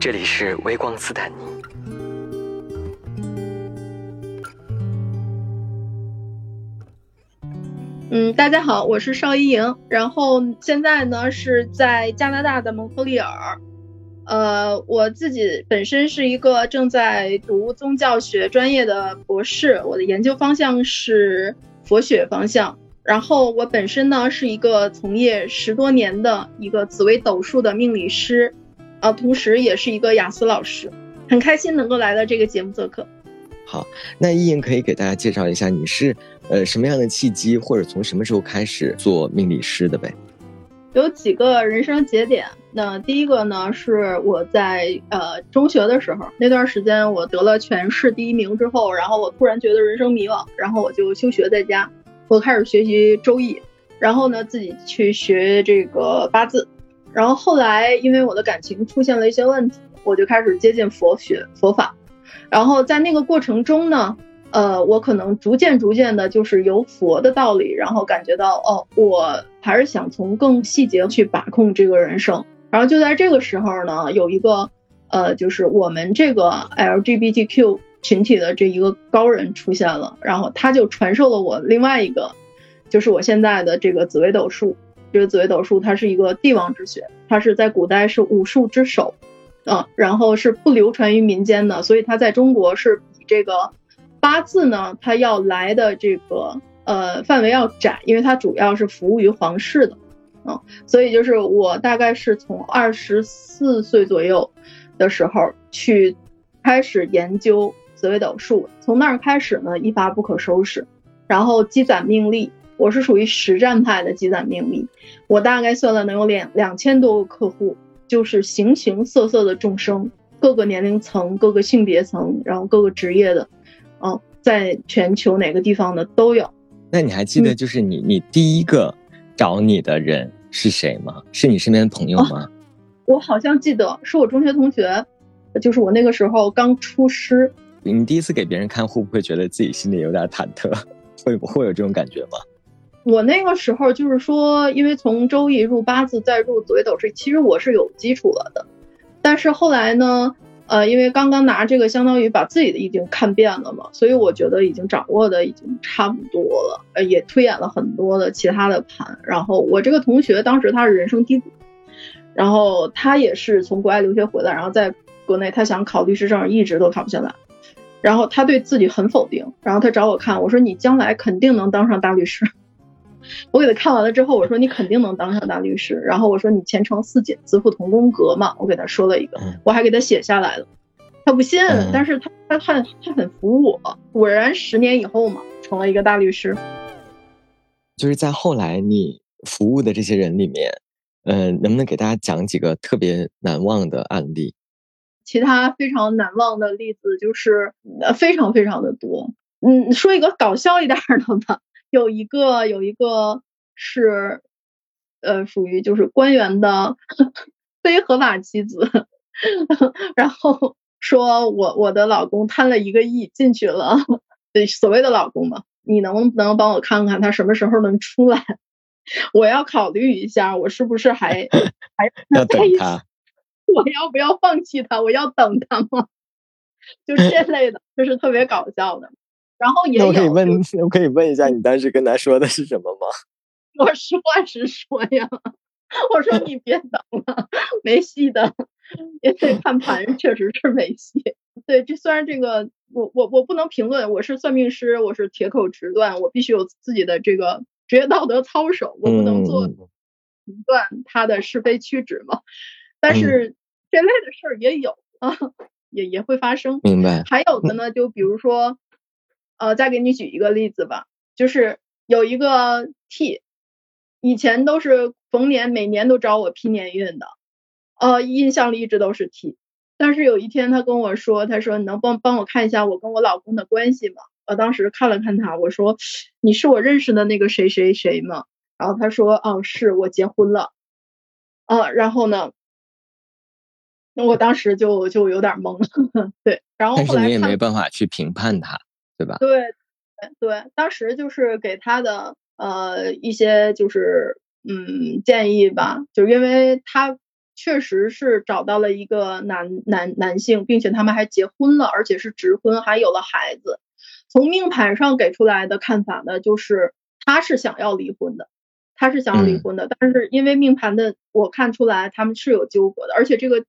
这里是微光斯坦尼。嗯，大家好，我是邵一莹，然后现在呢是在加拿大的蒙特利尔。呃，我自己本身是一个正在读宗教学专业的博士，我的研究方向是佛学方向。然后我本身呢是一个从业十多年的一个紫微斗数的命理师，啊，同时也是一个雅思老师，很开心能够来到这个节目做客。好，那依莹可以给大家介绍一下你是呃什么样的契机，或者从什么时候开始做命理师的呗？有几个人生节点。那第一个呢是我在呃中学的时候，那段时间我得了全市第一名之后，然后我突然觉得人生迷惘，然后我就休学在家。我开始学习周易，然后呢自己去学这个八字，然后后来因为我的感情出现了一些问题，我就开始接近佛学佛法，然后在那个过程中呢，呃，我可能逐渐逐渐的，就是由佛的道理，然后感觉到哦，我还是想从更细节去把控这个人生，然后就在这个时候呢，有一个呃，就是我们这个 LGBTQ。群体的这一个高人出现了，然后他就传授了我另外一个，就是我现在的这个紫微斗数。这个紫微斗数它是一个帝王之学，它是在古代是武术之首，嗯，然后是不流传于民间的，所以它在中国是比这个八字呢，它要来的这个呃范围要窄，因为它主要是服务于皇室的，嗯，所以就是我大概是从二十四岁左右的时候去开始研究。紫微斗数从那儿开始呢，一发不可收拾，然后积攒命力。我是属于实战派的积攒命力，我大概算了能有两两千多个客户，就是形形色色的众生，各个年龄层、各个性别层，然后各个职业的，嗯，在全球哪个地方的都有。那你还记得就是你你第一个找你的人是谁吗？是你身边的朋友吗？我好像记得是我中学同学，就是我那个时候刚出师。你第一次给别人看，会不会觉得自己心里有点忐忑？会不会有这种感觉吗？我那个时候就是说，因为从周易入八字，再入紫微斗数，其实我是有基础了的。但是后来呢，呃，因为刚刚拿这个，相当于把自己的已经看遍了嘛，所以我觉得已经掌握的已经差不多了。呃，也推演了很多的其他的盘。然后我这个同学当时他是人生低谷，然后他也是从国外留学回来，然后在国内他想考律师证，一直都考不下来。然后他对自己很否定，然后他找我看，我说你将来肯定能当上大律师。我给他看完了之后，我说你肯定能当上大律师。然后我说你前程似锦，自负同宫格嘛，我给他说了一个，我还给他写下来了。他不信，但是他他他他很服我。果然十年以后嘛，成了一个大律师。就是在后来你服务的这些人里面，嗯，能不能给大家讲几个特别难忘的案例？其他非常难忘的例子就是呃非常非常的多，嗯，说一个搞笑一点的吧，有一个有一个是，呃，属于就是官员的非合法妻子，然后说我我的老公贪了一个亿进去了，对所谓的老公嘛，你能不能帮我看看他什么时候能出来？我要考虑一下，我是不是还 还要等他？我要不要放弃他？我要等他吗？就这类的，就是特别搞笑的。然后也有，我可以问，我可以问一下，你当时跟他说的是什么吗？我实话实说呀，我说你别等了，没戏的。因为看盘确实是没戏。对，这虽然这个我我我不能评论，我是算命师，我是铁口直断，我必须有自己的这个职业道德操守，我不能做评断他的是非曲直嘛。但是这类的事儿也有啊，也也会发生。明白。还有的呢，就比如说，呃，再给你举一个例子吧，就是有一个 T，以前都是逢年每年都找我批年运的，呃，印象里一直都是 T。但是有一天他跟我说，他说你能帮帮我看一下我跟我老公的关系吗？我当时看了看他，我说你是我认识的那个谁谁谁吗？然后他说，哦，是我结婚了。啊，然后呢？我当时就就有点懵了，对，然后后来你也没办法去评判他，对吧？对，对，当时就是给他的呃一些就是嗯建议吧，就因为他确实是找到了一个男男男性，并且他们还结婚了，而且是直婚，还有了孩子。从命盘上给出来的看法呢，就是他是想要离婚的，他是想要离婚的，但是因为命盘的我看出来他们是有纠葛的，而且这个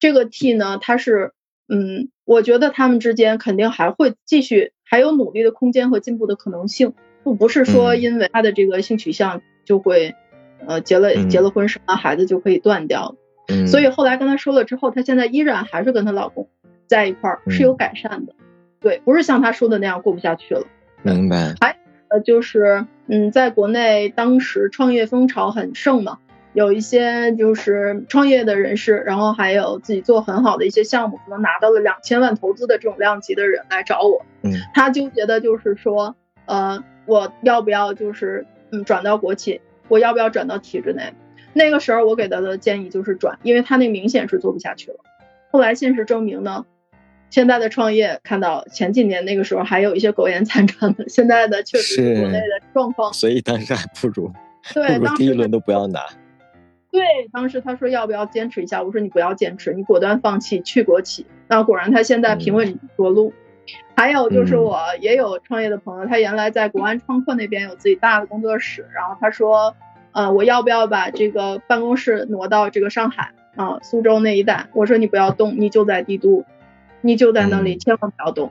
这个 T 呢，他是嗯，我觉得他们之间肯定还会继续，还有努力的空间和进步的可能性，不不是说因为他的这个性取向就会呃结了结了婚生了孩子就可以断掉。所以后来跟他说了之后，她现在依然还是跟她老公在一块儿，是有改善的。对，不是像她说的那样过不下去了。明白。还呃就是，嗯，在国内当时创业风潮很盛嘛，有一些就是创业的人士，然后还有自己做很好的一些项目，可能拿到了两千万投资的这种量级的人来找我。嗯。他纠结的就是说，呃，我要不要就是嗯转到国企，我要不要转到体制内？那个时候我给他的建议就是转，因为他那明显是做不下去了。后来现实证明呢，现在的创业看到前几年那个时候还有一些苟延残喘的，现在的确实是国内的状况。所以当时还不如对，第一轮都不要拿。对，当时他说要不要坚持一下，我说你不要坚持，你果断放弃去国企。那果然他现在平稳着陆。还有就是我也有创业的朋友，他原来在国安创客那边有自己大的工作室，然后他说。呃，我要不要把这个办公室挪到这个上海啊，苏州那一带？我说你不要动，你就在帝都，你就在那里，千万不要动。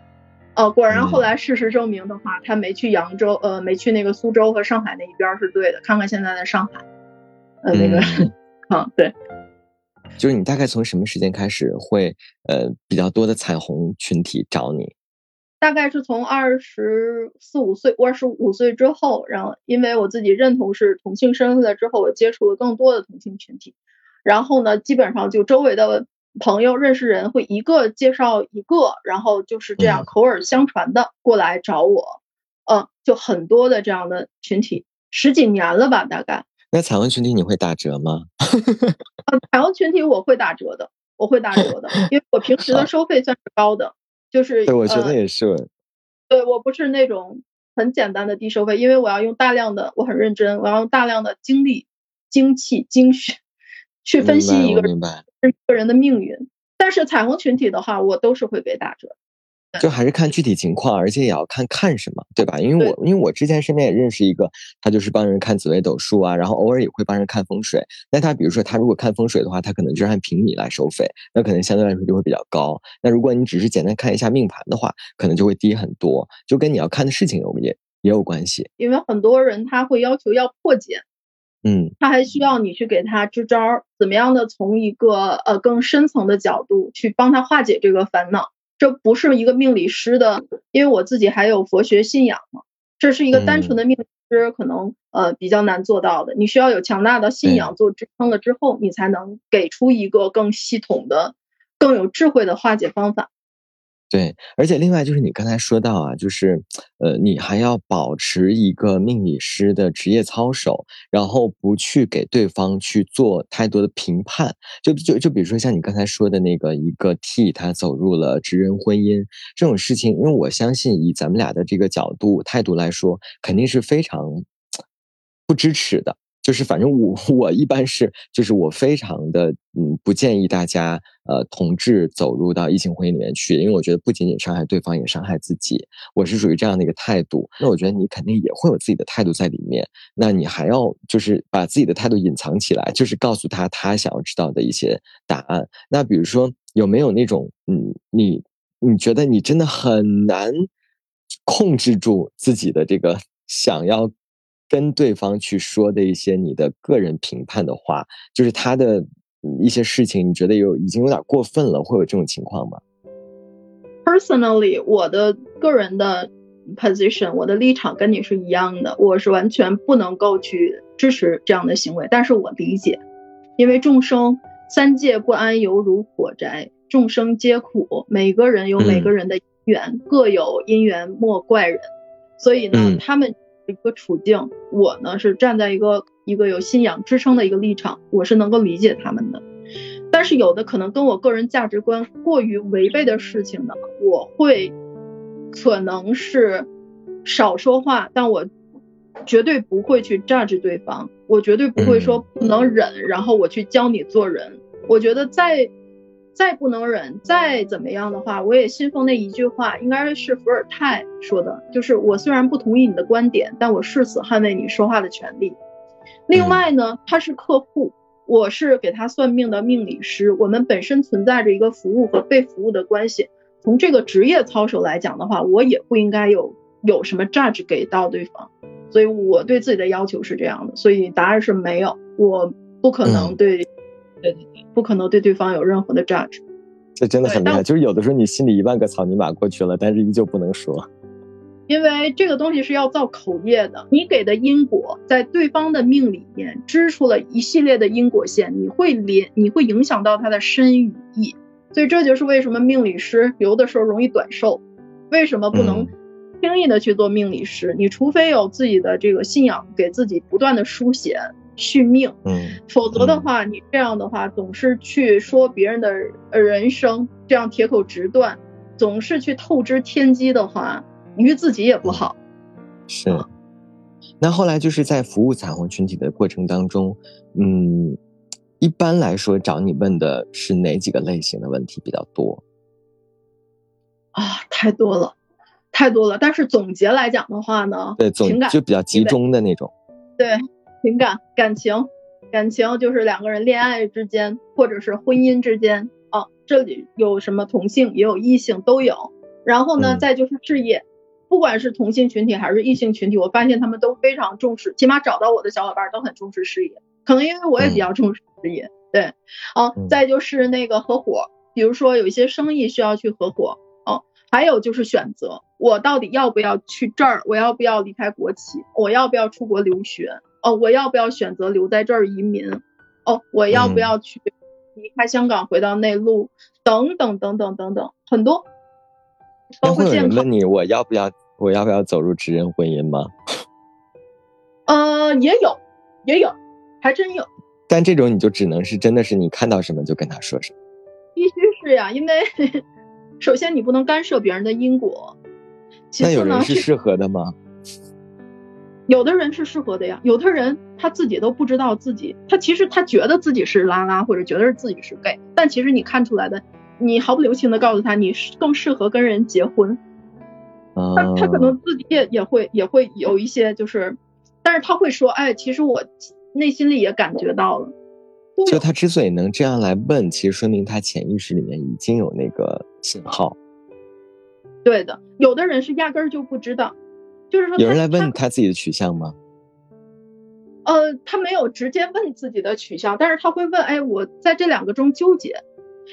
哦，果然后来事实证明的话，他没去扬州，呃，没去那个苏州和上海那一边是对的。看看现在的上海，呃，那个，啊，对，就是你大概从什么时间开始会呃比较多的彩虹群体找你？大概是从二十四五岁，二十五岁之后，然后因为我自己认同是同性身份了之后，我接触了更多的同性群体，然后呢，基本上就周围的朋友认识人会一个介绍一个，然后就是这样口耳相传的过来找我，嗯，就很多的这样的群体，十几年了吧，大概。那彩虹群体你会打折吗？彩虹群体我会打折的，我会打折的，因为我平 时的收费算是高的。就是，对，我觉得也是。对我不是那种很简单的低收费，因为我要用大量的，我很认真，我要用大量的精力、精气、精血去分析一个人一个人的命运。但是彩虹群体的话，我都是会给打折。就还是看具体情况，而且也要看看什么，对吧？因为我因为我之前身边也认识一个，他就是帮人看紫微斗数啊，然后偶尔也会帮人看风水。那他比如说他如果看风水的话，他可能就是按平米来收费，那可能相对来说就会比较高。那如果你只是简单看一下命盘的话，可能就会低很多，就跟你要看的事情有也也有关系。因为很多人他会要求要破解，嗯，他还需要你去给他支招，怎么样的从一个呃更深层的角度去帮他化解这个烦恼。这不是一个命理师的，因为我自己还有佛学信仰嘛。这是一个单纯的命理师，可能呃比较难做到的。你需要有强大的信仰做支撑了之后，你才能给出一个更系统的、更有智慧的化解方法。对，而且另外就是你刚才说到啊，就是，呃，你还要保持一个命理师的职业操守，然后不去给对方去做太多的评判。就就就比如说像你刚才说的那个一个 T，他走入了直人婚姻这种事情，因为我相信以咱们俩的这个角度态度来说，肯定是非常不支持的。就是反正我我一般是就是我非常的嗯不建议大家呃同志走入到异性婚姻里面去，因为我觉得不仅仅伤害对方，也伤害自己。我是属于这样的一个态度。那我觉得你肯定也会有自己的态度在里面。那你还要就是把自己的态度隐藏起来，就是告诉他他想要知道的一些答案。那比如说有没有那种嗯你你觉得你真的很难控制住自己的这个想要。跟对方去说的一些你的个人评判的话，就是他的一些事情，你觉得有已经有点过分了，会有这种情况吗？Personally，我的个人的 position，我的立场跟你是一样的，我是完全不能够去支持这样的行为。但是我理解，因为众生三界不安，犹如火宅，众生皆苦，每个人有每个人的因缘，各有因缘莫怪人，所以呢，他们。一个处境，我呢是站在一个一个有信仰支撑的一个立场，我是能够理解他们的。但是有的可能跟我个人价值观过于违背的事情呢，我会可能是少说话，但我绝对不会去榨制对方，我绝对不会说不能忍，然后我去教你做人。我觉得再再不能忍，再怎么样的话，我也信奉那一句话，应该是伏尔泰说的，就是我虽然不同意你的观点，但我誓死捍卫你说话的权利。另外呢，他是客户，我是给他算命的命理师，我们本身存在着一个服务和被服务的关系。从这个职业操守来讲的话，我也不应该有有什么 judge 给到对方，所以我对自己的要求是这样的，所以答案是没有，我不可能对，对对对，不可能对对方有任何的 judge。这真的很厉害，就是有的时候你心里一万个草泥马过去了，但是依旧不能说。因为这个东西是要造口业的，你给的因果在对方的命里面织出了一系列的因果线，你会连，你会影响到他的身与意。所以这就是为什么命理师有的时候容易短寿，为什么不能轻易的去做命理师？你除非有自己的这个信仰，给自己不断的书写续命，嗯，否则的话，你这样的话总是去说别人的人生，这样铁口直断，总是去透支天机的话，于自己也不好。是，那后来就是在服务彩虹群体的过程当中，嗯。一般来说，找你问的是哪几个类型的问题比较多？啊，太多了，太多了。但是总结来讲的话呢，对，情感就比较集中的那种。对，情感、感情、感情就是两个人恋爱之间，或者是婚姻之间啊。这里有什么同性也有异性都有。然后呢，再就是事业，不管是同性群体还是异性群体，我发现他们都非常重视，起码找到我的小伙伴都很重视事业。可能因为我也比较重视事业，对，啊，再就是那个合伙，比如说有一些生意需要去合伙，哦，还有就是选择，我到底要不要去这儿，我要不要离开国企，我要不要出国留学，哦，我要不要选择留在这儿移民，哦，我要不要去离开香港回到内陆，等等等等等等，很多，包括健康。问你我要不要我要不要走入直人婚姻吗？呃，也有，也有。还真有，但这种你就只能是真的是你看到什么就跟他说什么，必须是呀，因为 首先你不能干涉别人的因果，那有人是适合的吗？有的人是适合的呀，有的人他自己都不知道自己，他其实他觉得自己是拉拉或者觉得是自己是 gay，但其实你看出来的，你毫不留情的告诉他你更适合跟人结婚，他他可能自己也也会也会有一些就是，但是他会说，哎，其实我。内心里也感觉到了，就他之所以能这样来问，其实说明他潜意识里面已经有那个信号。对的，有的人是压根儿就不知道，就是说有人来问他自己的取向吗？呃，他没有直接问自己的取向，但是他会问：哎，我在这两个中纠结，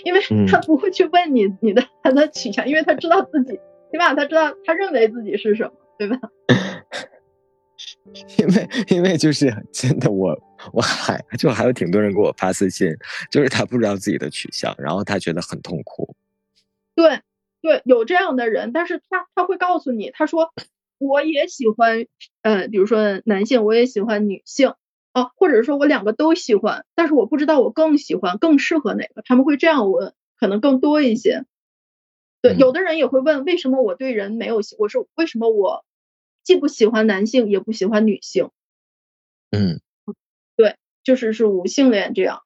因为他不会去问你你的他的取向，因为他知道自己，起码他知道他认为自己是什么，对吧？因为，因为就是真的，我我还就还有挺多人给我发私信，就是他不知道自己的取向，然后他觉得很痛苦。对，对，有这样的人，但是他他会告诉你，他说我也喜欢，呃，比如说男性，我也喜欢女性，啊，或者是说我两个都喜欢，但是我不知道我更喜欢、更适合哪个，他们会这样问，可能更多一些。对，有的人也会问，为什么我对人没有，我说为什么我。既不喜欢男性，也不喜欢女性。嗯，对，就是是无性恋这样，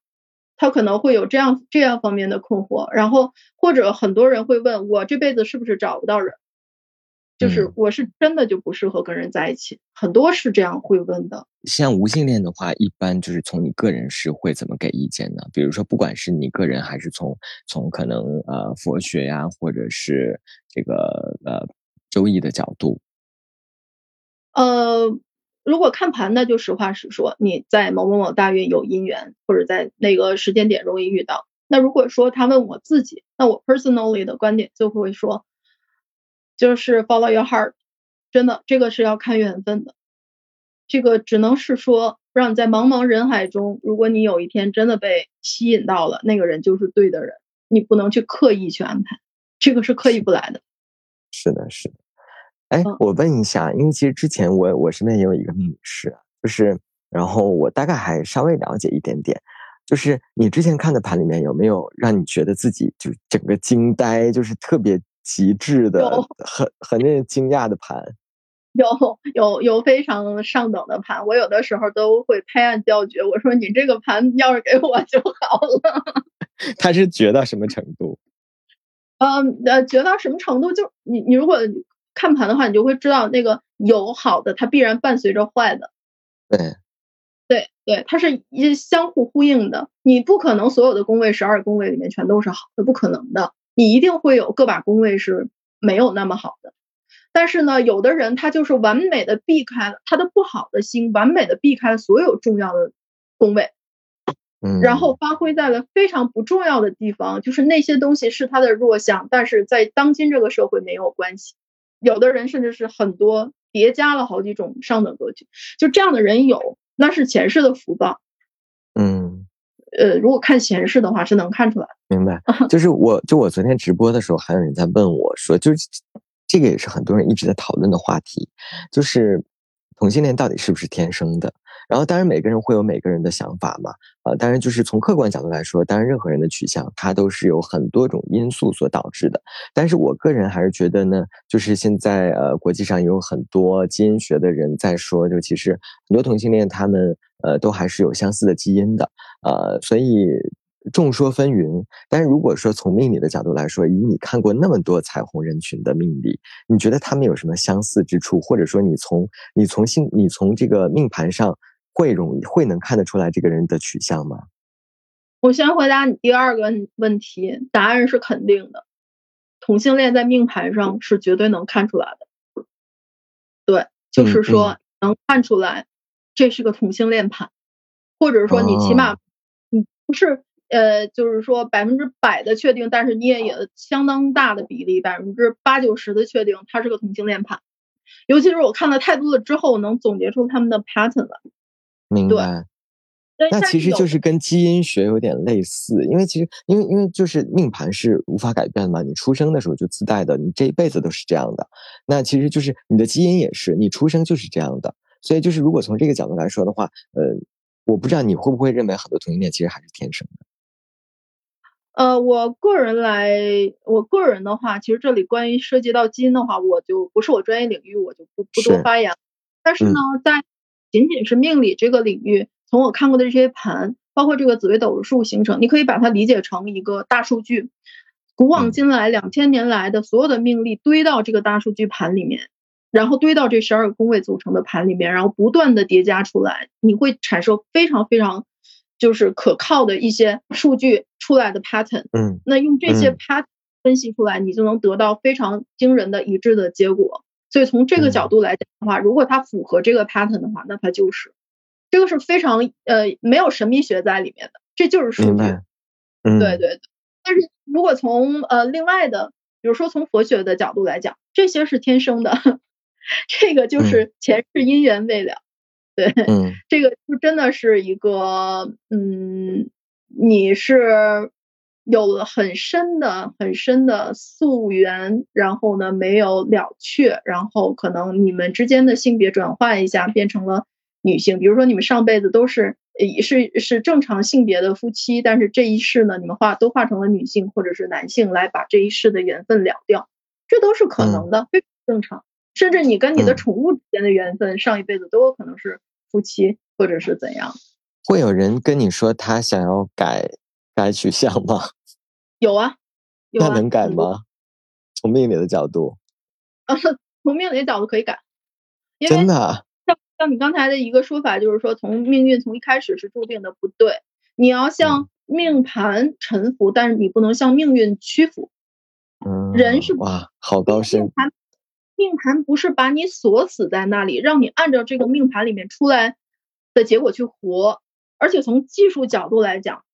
他可能会有这样这样方面的困惑。然后或者很多人会问我这辈子是不是找不到人，就是我是真的就不适合跟人在一起。很多是这样会问的。像无性恋的话，一般就是从你个人是会怎么给意见呢？比如说，不管是你个人，还是从从可能呃佛学呀，或者是这个呃周易的角度。呃，如果看盘，那就实话实说，你在某某某大运有姻缘，或者在那个时间点容易遇到。那如果说他问我自己，那我 personally 的观点就会说，就是 follow your heart，真的，这个是要看缘分的。这个只能是说，让你在茫茫人海中，如果你有一天真的被吸引到了，那个人就是对的人，你不能去刻意去安排，这个是刻意不来的。是的，是的。哎，我问一下，因为其实之前我我身边也有一个命理师，就是然后我大概还稍微了解一点点，就是你之前看的盘里面有没有让你觉得自己就整个惊呆，就是特别极致的、很很令人惊讶的盘？有有有非常上等的盘，我有的时候都会拍案叫绝，我说你这个盘要是给我就好了。他是绝到什么程度？嗯呃，绝到什么程度？就你你如果看盘的话，你就会知道那个有好的，它必然伴随着坏的。对。对对，它是一相互呼应的。你不可能所有的宫位十二宫位里面全都是好的，不可能的。你一定会有个把宫位是没有那么好的。但是呢，有的人他就是完美的避开了他的不好的星，完美的避开了所有重要的宫位，嗯，然后发挥在了非常不重要的地方，就是那些东西是他的弱项，但是在当今这个社会没有关系。有的人甚至是很多叠加了好几种上等格局，就这样的人有。那是前世的福报，嗯，呃，如果看前世的话是能看出来。明白，就是我就我昨天直播的时候，还有人在问我说，就是这个也是很多人一直在讨论的话题，就是同性恋到底是不是天生的？然后，当然每个人会有每个人的想法嘛，呃，当然就是从客观角度来说，当然任何人的取向，它都是有很多种因素所导致的。但是我个人还是觉得呢，就是现在呃，国际上有很多基因学的人在说，就其实很多同性恋他们呃都还是有相似的基因的，呃，所以众说纷纭。但是如果说从命理的角度来说，以你看过那么多彩虹人群的命理，你觉得他们有什么相似之处？或者说你从你从性你从这个命盘上？会容易会能看得出来这个人的取向吗？我先回答你第二个问题，答案是肯定的。同性恋在命盘上是绝对能看出来的。对，就是说能看出来这是个同性恋盘，或者说你起码你不是呃，就是说百分之百的确定，但是你也有相当大的比例，百分之八九十的确定它是个同性恋盘。尤其是我看了太多了之后，能总结出他们的 pattern 了。明白，那其实就是跟基因学有点类似，因为其实因为因为就是命盘是无法改变的嘛，你出生的时候就自带的，你这一辈子都是这样的。那其实就是你的基因也是，你出生就是这样的。所以就是如果从这个角度来说的话，呃，我不知道你会不会认为很多同性恋其实还是天生的。呃，我个人来，我个人的话，其实这里关于涉及到基因的话，我就不是我专业领域，我就不不多发言。但是呢，在仅仅是命理这个领域，从我看过的这些盘，包括这个紫微斗数形成，你可以把它理解成一个大数据，古往今来两千年来的所有的命理堆到这个大数据盘里面，然后堆到这十二个宫位组成的盘里面，然后不断的叠加出来，你会产生非常非常就是可靠的一些数据出来的 pattern。嗯，那用这些 pattern 分析出来，你就能得到非常惊人的一致的结果。所以从这个角度来讲的话，如果它符合这个 pattern 的话，那它就是这个是非常呃没有神秘学在里面的，这就是数据。嗯，对对对。但是如果从呃另外的，比如说从佛学的角度来讲，这些是天生的，这个就是前世姻缘未了。对，嗯，这个就真的是一个嗯，你是。有了很深的、很深的溯源，然后呢没有了却，然后可能你们之间的性别转换一下，变成了女性。比如说你们上辈子都是是是正常性别的夫妻，但是这一世呢，你们化都化成了女性或者是男性来把这一世的缘分了掉，这都是可能的，非常正常。甚至你跟你的宠物之间的缘分，上一辈子都有可能是夫妻或者是怎样。会有人跟你说他想要改改取向吗？有啊，那能改吗？从命理的角度，啊，从命理的角度可以改，真的。像像你刚才的一个说法，就是说从命运从一开始是注定的，不对。你要向命盘臣服，但是你不能向命运屈服。嗯，人是哇，好高深。命盘命盘不是把你锁死在那里，让你按照这个命盘里面出来的结果去活。而且从技术角度来讲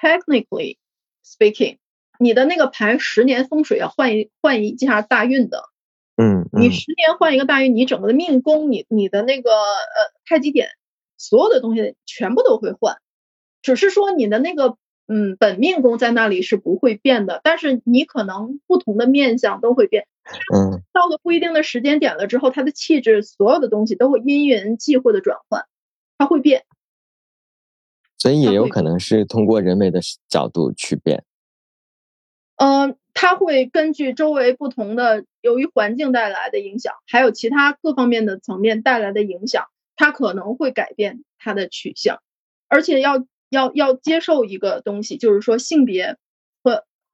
，technically speaking。你的那个盘十年风水要换一换一下大运的，嗯，你十年换一个大运，你整个的命宫，你你的那个呃太极点，所有的东西全部都会换，只是说你的那个嗯本命宫在那里是不会变的，但是你可能不同的面相都会变，嗯，到了不一定的时间点了之后，他的气质所有的东西都会因缘际会的转换，他会变，所以也有可能是通过人为的角度去变。嗯，他会根据周围不同的，由于环境带来的影响，还有其他各方面的层面带来的影响，他可能会改变他的取向，而且要要要接受一个东西，就是说性别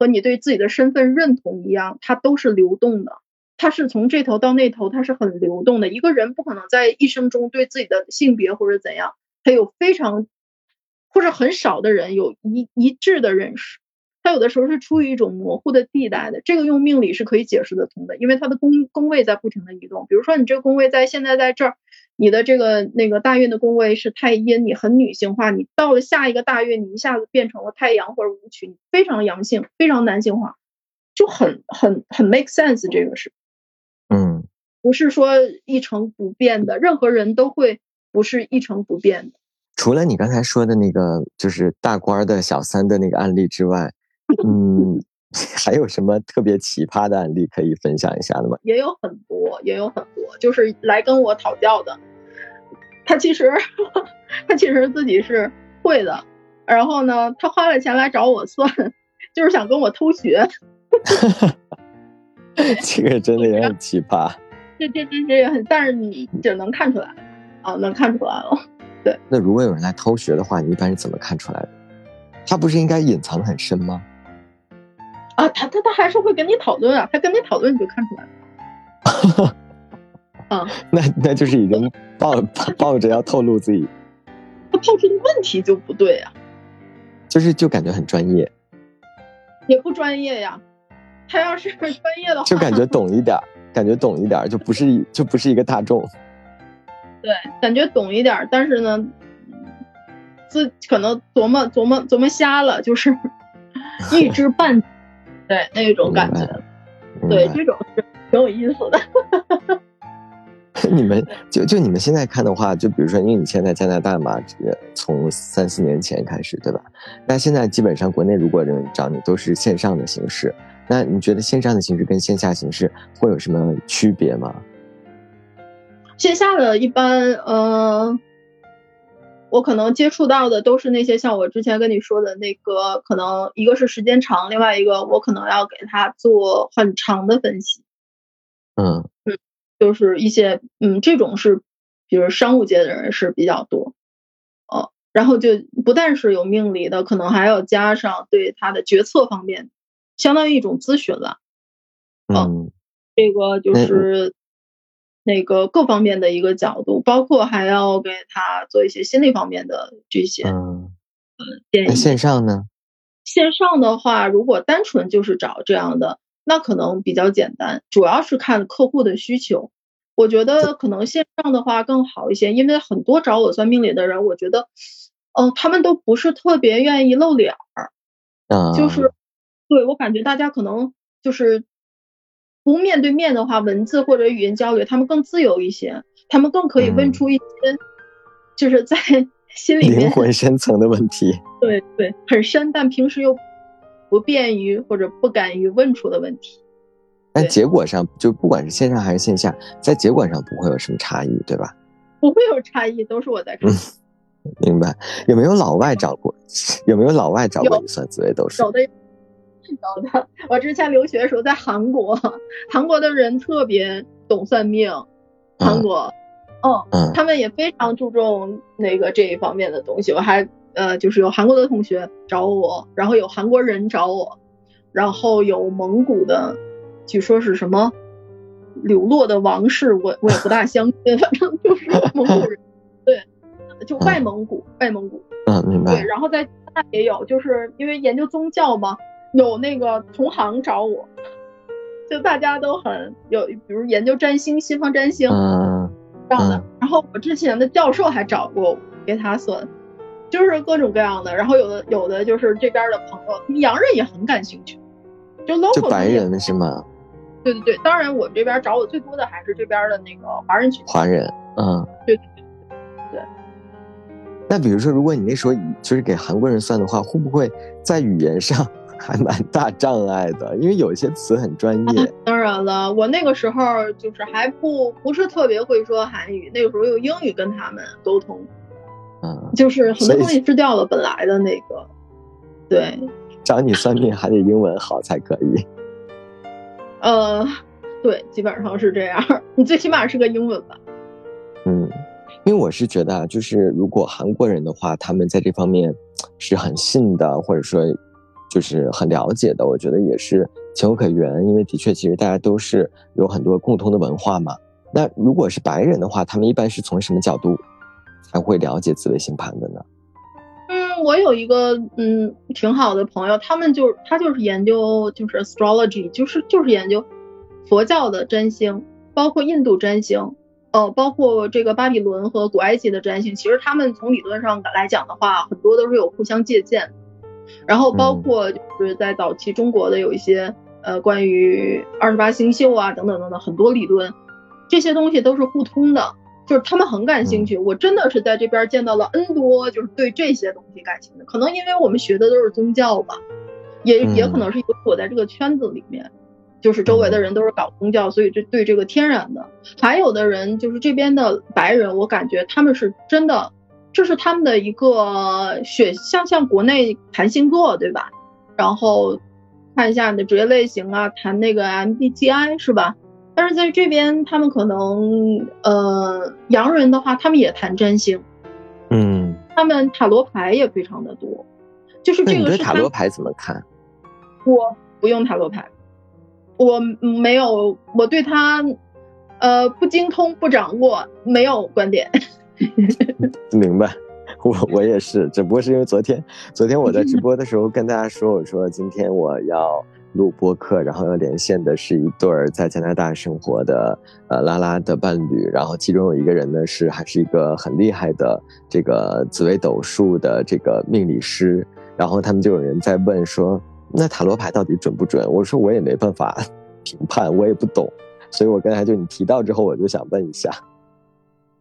和你对自己的身份认同一样，它都是流动的，它是从这头到那头，它是很流动的。一个人不可能在一生中对自己的性别或者怎样，他有非常或者很少的人有一一致的认识。他有的时候是处于一种模糊的地带的，这个用命理是可以解释得通的，因为它的宫宫位在不停的移动。比如说你这个宫位在现在在这儿，你的这个那个大运的宫位是太阴，你很女性化，你到了下一个大运，你一下子变成了太阳或者武曲，你非常阳性，非常男性化，就很很很 make sense。这个是，嗯，不是说一成不变的，任何人都会不是一成不变的。除了你刚才说的那个就是大官的小三的那个案例之外。嗯，还有什么特别奇葩的案例可以分享一下的吗？也有很多，也有很多，就是来跟我讨教的。他其实 他其实自己是会的，然后呢，他花了钱来找我算，就是想跟我偷学。这个真的也很奇葩。这这这这也很，但是你只能看出来啊，能看出来了。对。那如果有人来偷学的话，你一般是怎么看出来的？他不是应该隐藏的很深吗？啊，他他他还是会跟你讨论啊，他跟你讨论你就看出来了。啊，那那就是已经抱抱着要透露自己，他抛出的问题就不对啊，就是就感觉很专业，也不专业呀。他要是专业的话，就感觉懂一点，感觉懂一点，就不是就不是一个大众。对，感觉懂一点，但是呢，自可能琢磨琢磨琢磨瞎了，就是 一知半。对那种感觉，对这种是挺有意思的。你们 就就你们现在看的话，就比如说，因为你现在加拿大嘛，从三四年前开始，对吧？那现在基本上国内如果人找你都是线上的形式，那你觉得线上的形式跟线下形式会有什么区别吗？线下的一般，呃。我可能接触到的都是那些像我之前跟你说的那个，可能一个是时间长，另外一个我可能要给他做很长的分析。嗯嗯，就是一些嗯，这种是，比如商务界的人是比较多，哦，然后就不但是有命理的，可能还要加上对他的决策方面，相当于一种咨询了。嗯，这个就是。那个各方面的一个角度，包括还要给他做一些心理方面的这些，嗯，建议。线上呢？线上的话，如果单纯就是找这样的，那可能比较简单，主要是看客户的需求。我觉得可能线上的话更好一些，因为很多找我算命理的人，我觉得，嗯，他们都不是特别愿意露脸儿，就是，对我感觉大家可能就是。不面对面的话，文字或者语音交流，他们更自由一些，他们更可以问出一些，就是在 心里面灵魂深层的问题。对对，很深，但平时又不便于或者不敢于问出的问题。但结果上，就不管是线上还是线下，在结果上不会有什么差异，对吧？不会有差异，都是我在看。明白？有没有老外找过？有没有老外找过你算紫微斗数？有的。有的，我之前留学的时候在韩国，韩国的人特别懂算命，韩国，哦，他们也非常注重那个这一方面的东西。我还呃，就是有韩国的同学找我，然后有韩国人找我，然后有蒙古的，据说是什么流落的王室，我我也不大相信，反正就是蒙古人，对，就外蒙古，外蒙古，嗯，明白。对，然后在那也有，就是因为研究宗教嘛。有那个同行找我，就大家都很有，比如研究占星，西方占星这样的。然后我之前的教授还找过我给他算，就是各种各样的。然后有的有的就是这边的朋友，洋人也很感兴趣，就 local 白人是吗？对对对，当然我们这边找我最多的还是这边的那个华人群。华人，嗯，对对对。那比如说，如果你那时候就是给韩国人算的话，会不会在语言上？还蛮大障碍的，因为有一些词很专业。当然了，我那个时候就是还不不是特别会说韩语，那个时候用英语跟他们沟通。嗯，就是很多东西失掉了本来的那个。对，找你算命还得英文好才可以。呃，对，基本上是这样。你最起码是个英文吧？嗯，因为我是觉得啊，就是如果韩国人的话，他们在这方面是很信的，或者说就是很了解的，我觉得也是情有可原。因为的确，其实大家都是有很多共同的文化嘛。那如果是白人的话，他们一般是从什么角度才会了解紫微星盘的呢？嗯，我有一个嗯挺好的朋友，他们就他就是研究就是 astrology，就是就是研究佛教的占星，包括印度占星，呃，包括这个巴比伦和古埃及的占星。其实他们从理论上来讲的话，很多都是有互相借鉴。然后包括就是在早期中国的有一些呃关于二十八星宿啊等等等等很多理论。这些东西都是互通的，就是他们很感兴趣。我真的是在这边见到了 N 多，就是对这些东西感兴趣的。可能因为我们学的都是宗教吧，也也可能是有我在这个圈子里面，就是周围的人都是搞宗教，所以这对这个天然的。还有的人就是这边的白人，我感觉他们是真的，这是他们的一个选，像像国内谈星座对吧？然后看一下你的职业类型啊，谈那个 MBTI 是吧？但是在这边，他们可能，呃，洋人的话，他们也谈占星，嗯，他们塔罗牌也非常的多，就是这个是塔罗牌怎么看？我不用塔罗牌，我没有，我对他，呃，不精通，不掌握，没有观点。明白，我我也是，只不过是因为昨天，昨天我在直播的时候跟大家说，我说今天我要。录播客，然后要连线的是一对儿在加拿大生活的呃拉拉的伴侣，然后其中有一个人呢是还是一个很厉害的这个紫微斗数的这个命理师，然后他们就有人在问说，那塔罗牌到底准不准？我说我也没办法 评判，我也不懂，所以我刚才就你提到之后，我就想问一下，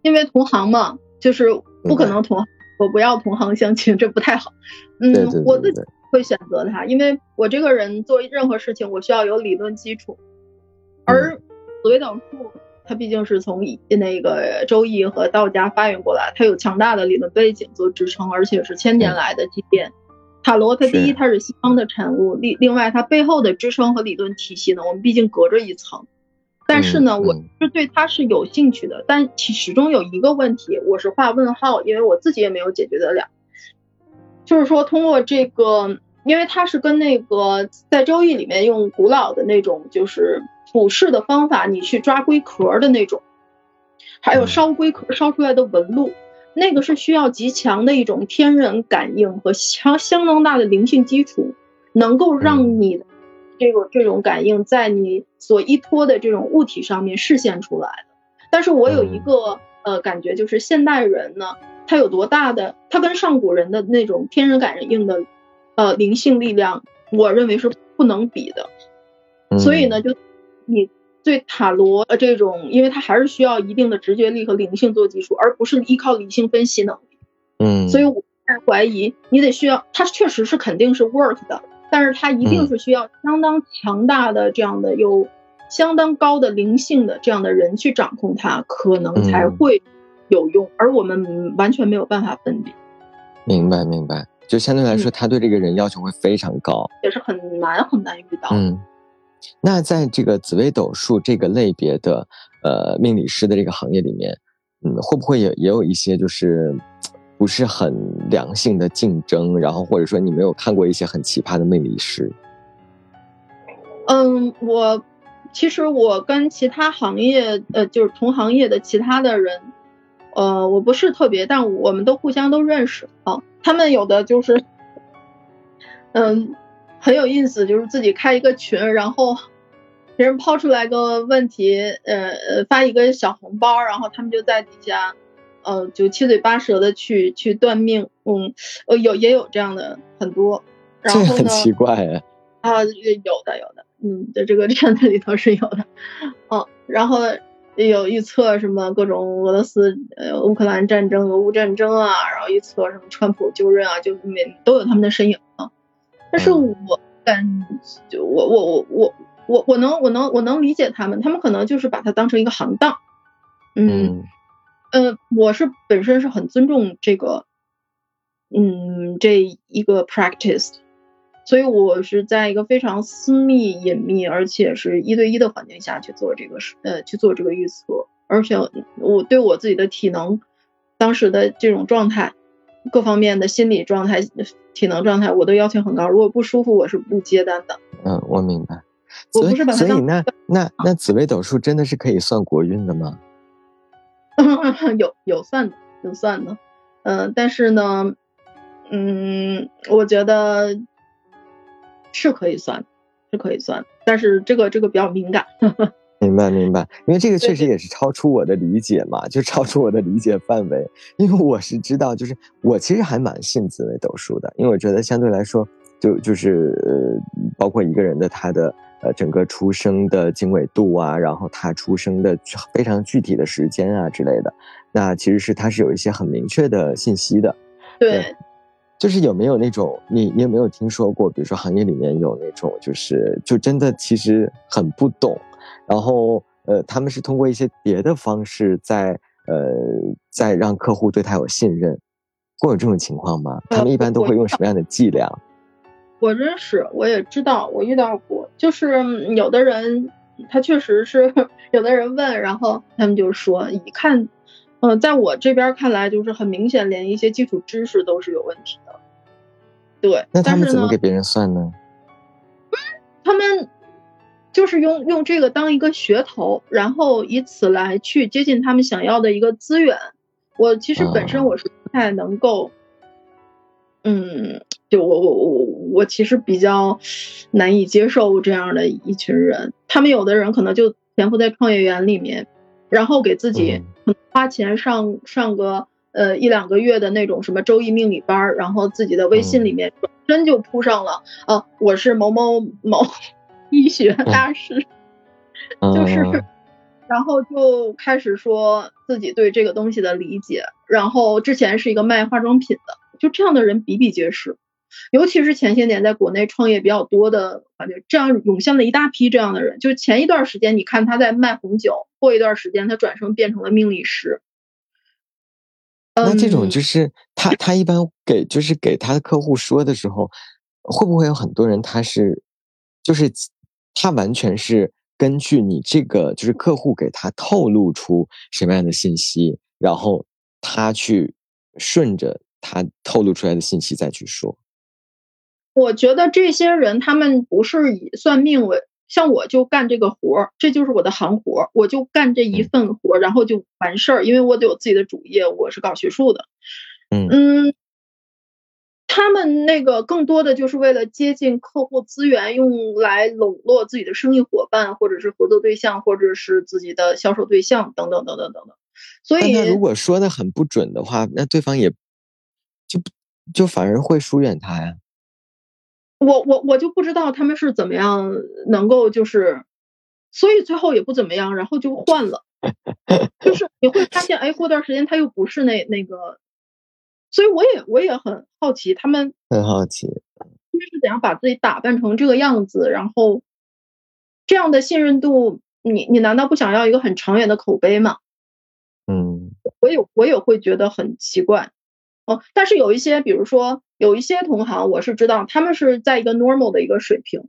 因为同行嘛，就是不可能同我不要同行相亲，这不太好。嗯，我自己。会选择他，因为我这个人做任何事情，我需要有理论基础。而紫微斗数，它毕竟是从那个周易和道家发源过来，它有强大的理论背景做支撑，而且是千年来的积淀。塔罗，它第一，它是西方的产物，另另外，它背后的支撑和理论体系呢，我们毕竟隔着一层。但是呢，我是对它是有兴趣的，但其始终有一个问题，我是画问号，因为我自己也没有解决得了。就是说，通过这个，因为它是跟那个在《周易》里面用古老的那种就是卜筮的方法，你去抓龟壳的那种，还有烧龟壳烧出来的纹路，那个是需要极强的一种天人感应和相相当大的灵性基础，能够让你这个这种感应在你所依托的这种物体上面实现出来的。但是我有一个呃感觉，就是现代人呢。他有多大的？他跟上古人的那种天人感应的，呃，灵性力量，我认为是不能比的。所以呢，就你对塔罗呃这种，因为它还是需要一定的直觉力和灵性做基础，而不是依靠理性分析能力。嗯，所以我在怀疑你得需要，它确实是肯定是 work 的，但是它一定是需要相当强大的这样的有相当高的灵性的这样的人去掌控它，可能才会。有用，而我们完全没有办法分辨。明白，明白。就相对来说，他对这个人要求会非常高，也是很难很难遇到。嗯，那在这个紫微斗数这个类别的呃命理师的这个行业里面，嗯，会不会也也有一些就是不是很良性的竞争？然后或者说你没有看过一些很奇葩的命理师？嗯，我其实我跟其他行业呃，就是同行业的其他的人。呃，我不是特别，但我们都互相都认识啊。他们有的就是，嗯，很有意思，就是自己开一个群，然后别人抛出来个问题，呃呃，发一个小红包，然后他们就在底下，呃，就七嘴八舌的去去断命。嗯，呃，有也有这样的很多。然后呢？很奇怪哎。啊，有的有的，嗯，在这个 圈子里头是有的。嗯，然后。有预测什么各种俄罗斯呃乌克兰战争、俄乌战争啊，然后预测什么川普就任啊，就每都有他们的身影啊。但是我感就我我我我我我能我能我能理解他们，他们可能就是把它当成一个行当。嗯呃，我是本身是很尊重这个，嗯，这一个 practice，所以我是在一个非常私密、隐秘，而且是一对一的环境下去做这个事，呃，去做这个预测。而且我对我自己的体能，当时的这种状态，各方面的心理状态、体能状态，我都要求很高。如果不舒服，我是不接单的。嗯，我明白。我不是把它所以那那那紫微斗数真的是可以算国运的吗？有有算的，有算的。嗯，但是呢，嗯，我觉得。是可以算，是可以算，但是这个这个比较敏感。明白明白，因为这个确实也是超出我的理解嘛，就超出我的理解范围。因为我是知道，就是我其实还蛮信紫微斗数的，因为我觉得相对来说，就就是呃，包括一个人的他的呃整个出生的经纬度啊，然后他出生的非常具体的时间啊之类的，那其实是他是有一些很明确的信息的。对。就是有没有那种你你有没有听说过？比如说行业里面有那种就是就真的其实很不懂，然后呃他们是通过一些别的方式在呃在让客户对他有信任，会有这种情况吗？他们一般都会用什么样的伎俩？我认识，我也知道，我遇到过，就是有的人他确实是有的人问，然后他们就说一看。嗯，在我这边看来，就是很明显，连一些基础知识都是有问题的。对，那他们怎么给别人算呢？他们就是用用这个当一个噱头，然后以此来去接近他们想要的一个资源。我其实本身我是不太能够，嗯，就我我我我其实比较难以接受这样的一群人。他们有的人可能就潜伏在创业园里面，然后给自己。花钱上上个呃一两个月的那种什么周易命理班，然后自己的微信里面真就铺上了，呃，我是某某某医学大师，就是，然后就开始说自己对这个东西的理解，然后之前是一个卖化妆品的，就这样的人比比皆是。尤其是前些年在国内创业比较多的环境，这样涌现了一大批这样的人。就是前一段时间，你看他在卖红酒，过一段时间他转生变成了命理师。那这种就是他他一般给就是给他的客户说的时候，会不会有很多人他是就是他完全是根据你这个就是客户给他透露出什么样的信息，然后他去顺着他透露出来的信息再去说。我觉得这些人他们不是以算命为，像我就干这个活儿，这就是我的行活儿，我就干这一份活儿，然后就完事儿，因为我得有自己的主业，我是搞学术的，嗯他们那个更多的就是为了接近客户资源，用来笼络自己的生意伙伴，或者是合作对象，或者是自己的销售对象等等等等等等。所以，如果说的很不准的话，那对方也就就反而会疏远他呀。我我我就不知道他们是怎么样能够就是，所以最后也不怎么样，然后就换了，就是你会发现，哎，过段时间他又不是那那个，所以我也我也很好奇他们很好奇，他们是怎样把自己打扮成这个样子，然后这样的信任度，你你难道不想要一个很长远的口碑吗？嗯，我也我也会觉得很奇怪。哦，但是有一些，比如说有一些同行，我是知道他们是在一个 normal 的一个水平，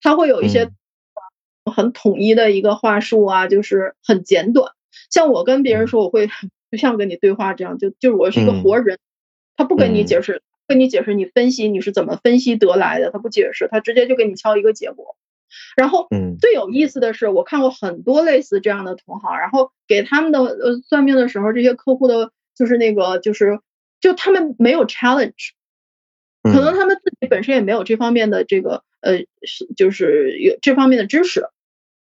他会有一些很统一的一个话术啊，就是很简短。像我跟别人说，我会就像跟你对话这样，就就是我是一个活人，他不跟你解释，跟你解释你分析你是怎么分析得来的，他不解释，他直接就给你敲一个结果。然后，嗯，最有意思的是，我看过很多类似这样的同行，然后给他们的呃算命的时候，这些客户的就是那个就是。就他们没有 challenge，可能他们自己本身也没有这方面的这个呃，是就是有这方面的知识，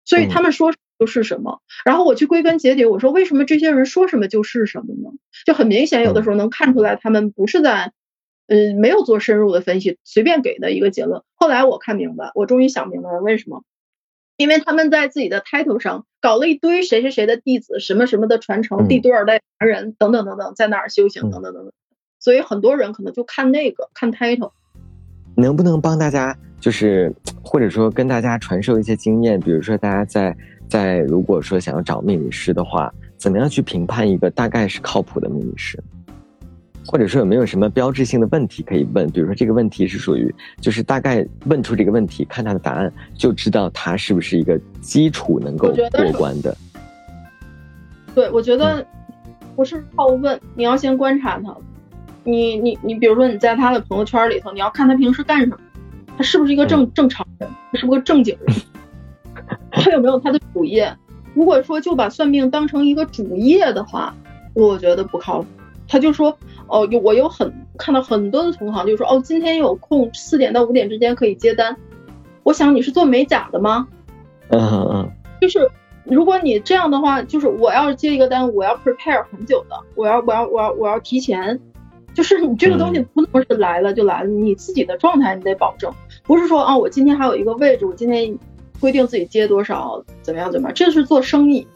所以他们说就是什么。然后我去归根结底，我说为什么这些人说什么就是什么呢？就很明显，有的时候能看出来他们不是在，嗯，没有做深入的分析，随便给的一个结论。后来我看明白，我终于想明白了为什么，因为他们在自己的 title 上搞了一堆谁谁谁的弟子，什么什么的传承，第多少代传人等等等等，在哪儿修行等等等等。所以很多人可能就看那个看 title，能不能帮大家就是或者说跟大家传授一些经验？比如说大家在在如果说想要找命理师的话，怎么样去评判一个大概是靠谱的命理师？或者说有没有什么标志性的问题可以问？比如说这个问题是属于，就是大概问出这个问题，看他的答案就知道他是不是一个基础能够过关的。对，我觉得不是靠问，你要先观察他。你你你，比如说你在他的朋友圈里头，你要看他平时干什么，他是不是一个正正常人，他是不是个正经人，他有没有他的主业？如果说就把算命当成一个主业的话，我觉得不靠谱。他就说，哦，有我有很看到很多的同行就说，哦，今天有空，四点到五点之间可以接单。我想你是做美甲的吗？嗯嗯嗯。就是如果你这样的话，就是我要接一个单，我要 prepare 很久的，我要我要我要我要提前。就是你这个东西不能是来了就来了，你自己的状态你得保证，不是说啊，我今天还有一个位置，我今天规定自己接多少，怎么样怎么样，这是做生意，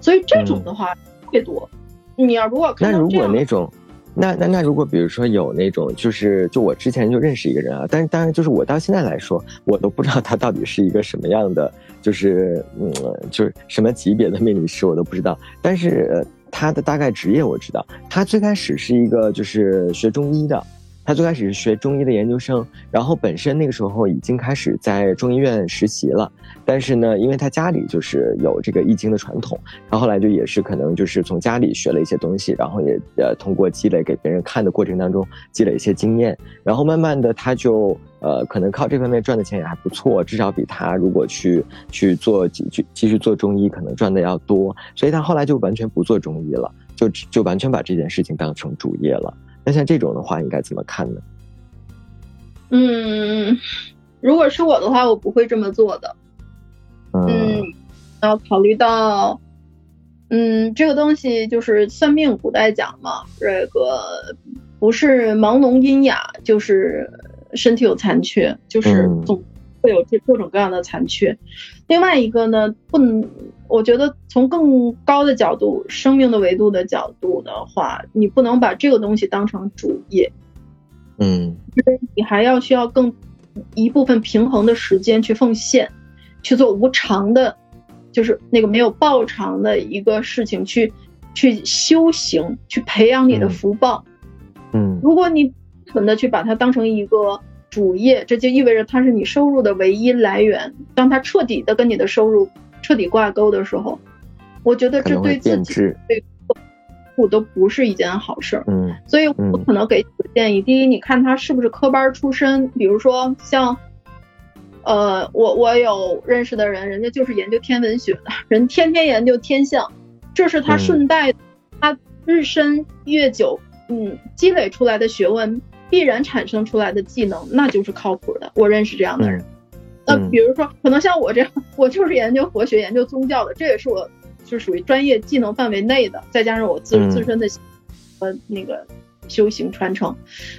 所以这种的话特别多。你要如果那如果那种，那那那如果比如说有那种，就是就我之前就认识一个人啊，但是当然就是我到现在来说，我都不知道他到底是一个什么样的，就是嗯，就是什么级别的命理师我都不知道。但是他的大概职业我知道，他最开始是一个就是学中医的。他最开始是学中医的研究生，然后本身那个时候已经开始在中医院实习了。但是呢，因为他家里就是有这个易经的传统，他后来就也是可能就是从家里学了一些东西，然后也呃通过积累给别人看的过程当中积累一些经验，然后慢慢的他就呃可能靠这方面赚的钱也还不错，至少比他如果去去做继续继续做中医可能赚的要多。所以他后来就完全不做中医了，就就完全把这件事情当成主业了。那像这种的话，应该怎么看呢？嗯，如果是我的话，我不会这么做的。嗯，要考虑到，嗯，这个东西就是算命，古代讲嘛，这个不是盲聋阴哑，就是身体有残缺，就是总会有这各种各样的残缺。另外一个呢，不能。我觉得从更高的角度，生命的维度的角度的话，你不能把这个东西当成主业，嗯，因为你还要需要更一部分平衡的时间去奉献，去做无偿的，就是那个没有报偿的一个事情，去去修行，去培养你的福报，嗯，如果你纯的去把它当成一个主业，这就意味着它是你收入的唯一来源，当它彻底的跟你的收入。彻底挂钩的时候，我觉得这对自己对客户都不是一件好事儿。嗯，所以我可能给几个建议：第一，你看他是不是科班出身，比如说像，呃，我我有认识的人，人家就是研究天文学的，人天天研究天象，这是他顺带他日深月久，嗯，积累出来的学问，必然产生出来的技能，那就是靠谱的。我认识这样的人。那比如说，可能像我这样，我就是研究佛学、研究宗教的，这也是我就属于专业技能范围内的。再加上我自自身的呃那个修行传承，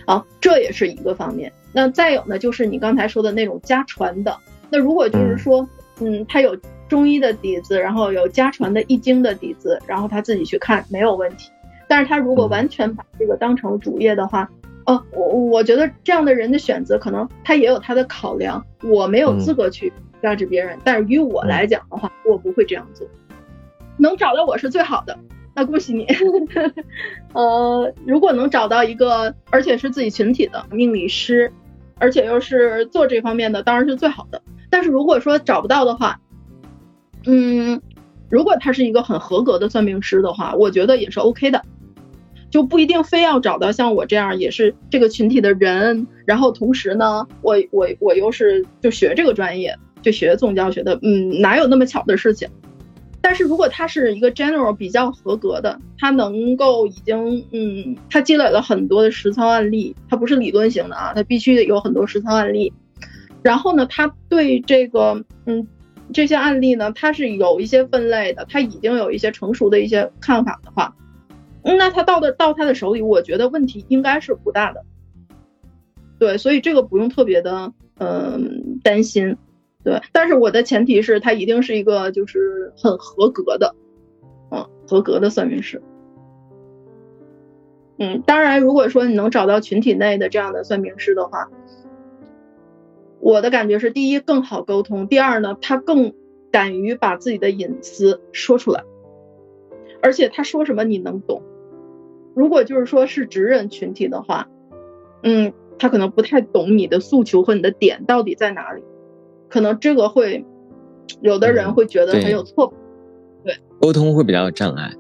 啊，这也是一个方面。那再有呢，就是你刚才说的那种家传的。那如果就是说，嗯，他有中医的底子，然后有家传的易经的底子，然后他自己去看没有问题。但是他如果完全把这个当成主业的话，哦，我我觉得这样的人的选择，可能他也有他的考量，我没有资格去压制别人。但是于我来讲的话，我不会这样做。能找到我是最好的，那恭喜你。呃，如果能找到一个，而且是自己群体的命理师，而且又是做这方面的，当然是最好的。但是如果说找不到的话，嗯，如果他是一个很合格的算命师的话，我觉得也是 OK 的。就不一定非要找到像我这样也是这个群体的人，然后同时呢，我我我又是就学这个专业，就学宗教学的，嗯，哪有那么巧的事情？但是如果他是一个 general 比较合格的，他能够已经，嗯，他积累了很多的实操案例，他不是理论型的啊，他必须有很多实操案例。然后呢，他对这个，嗯，这些案例呢，他是有一些分类的，他已经有一些成熟的一些看法的话。那他到的到他的手里，我觉得问题应该是不大的。对，所以这个不用特别的嗯担心。对，但是我的前提是他一定是一个就是很合格的，嗯，合格的算命师。嗯，当然，如果说你能找到群体内的这样的算命师的话，我的感觉是：第一，更好沟通；第二呢，他更敢于把自己的隐私说出来，而且他说什么你能懂。如果就是说是直人群体的话，嗯，他可能不太懂你的诉求和你的点到底在哪里，可能这个会有的人会觉得很有错，对，沟通会比较有障碍，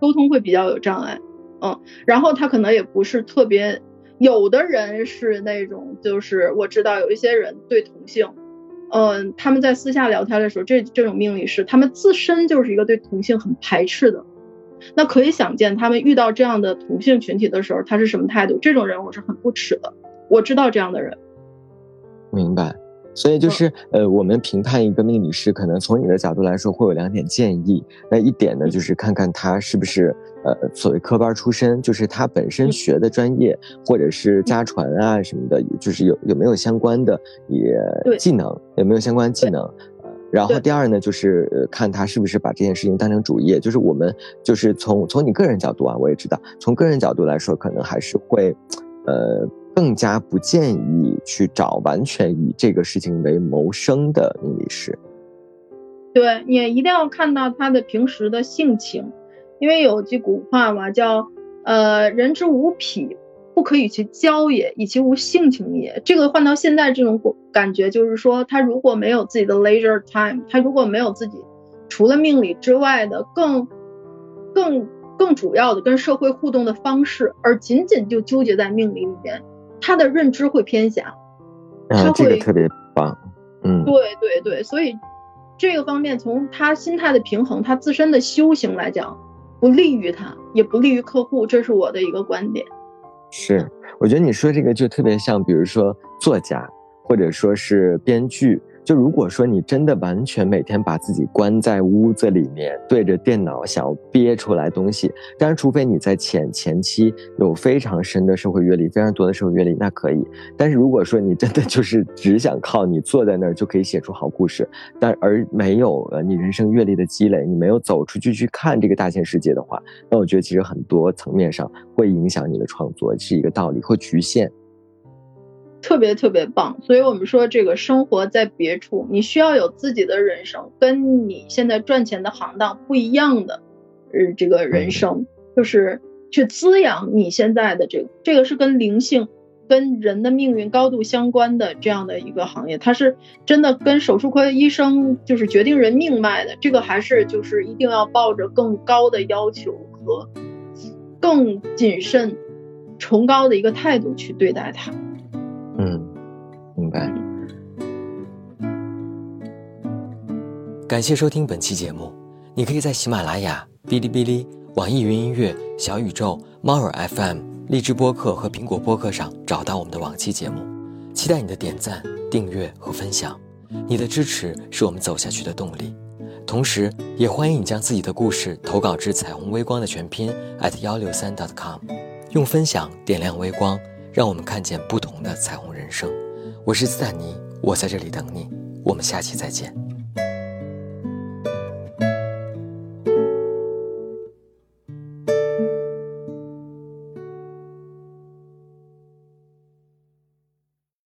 沟通会比较有障碍，嗯，然后他可能也不是特别，有的人是那种就是我知道有一些人对同性。嗯，他们在私下聊天的时候，这这种命理师，他们自身就是一个对同性很排斥的。那可以想见，他们遇到这样的同性群体的时候，他是什么态度？这种人我是很不耻的。我知道这样的人。明白。所以就是呃，我们评判一个命理师，可能从你的角度来说，会有两点建议。那一点呢，就是看看他是不是呃所谓科班出身，就是他本身学的专业，或者是家传啊什么的，就是有有没有相关的也技能，有没有相关技能。然后第二呢，就是看他是不是把这件事情当成主业。就是我们就是从从你个人角度啊，我也知道，从个人角度来说，可能还是会呃。更加不建议去找完全以这个事情为谋生的命理师。对，也一定要看到他的平时的性情，因为有句古话嘛，叫“呃，人之无癖，不可以去教也，以其无性情也”。这个换到现在这种感觉，就是说他如果没有自己的 leisure time，他如果没有自己除了命理之外的更更更主要的跟社会互动的方式，而仅仅就纠结在命理里面。他的认知会偏狭，他会特别棒，嗯，对对对，所以这个方面从他心态的平衡，他自身的修行来讲，不利于他，也不利于客户，这是我的一个观点。是，我觉得你说这个就特别像，比如说作家，或者说是编剧。就如果说你真的完全每天把自己关在屋子里面，对着电脑想要憋出来东西，当然除非你在前前期有非常深的社会阅历，非常多的社会阅历，那可以。但是如果说你真的就是只想靠你坐在那儿就可以写出好故事，但而没有呃你人生阅历的积累，你没有走出去去看这个大千世界的话，那我觉得其实很多层面上会影响你的创作，是一个道理，会局限。特别特别棒，所以我们说这个生活在别处，你需要有自己的人生，跟你现在赚钱的行当不一样的，呃，这个人生。就是去滋养你现在的这个，这个是跟灵性、跟人的命运高度相关的这样的一个行业，它是真的跟手术科医生就是决定人命脉的，这个还是就是一定要抱着更高的要求和更谨慎、崇高的一个态度去对待它。嗯，明白。感谢收听本期节目。你可以在喜马拉雅、哔哩哔哩、网易云音乐、小宇宙、猫耳 FM、荔枝播客和苹果播客上找到我们的往期节目。期待你的点赞、订阅和分享。你的支持是我们走下去的动力。同时，也欢迎你将自己的故事投稿至彩虹微光的全拼 at 幺六三 .com，用分享点亮微光。让我们看见不同的彩虹人生。我是斯坦尼，我在这里等你。我们下期再见。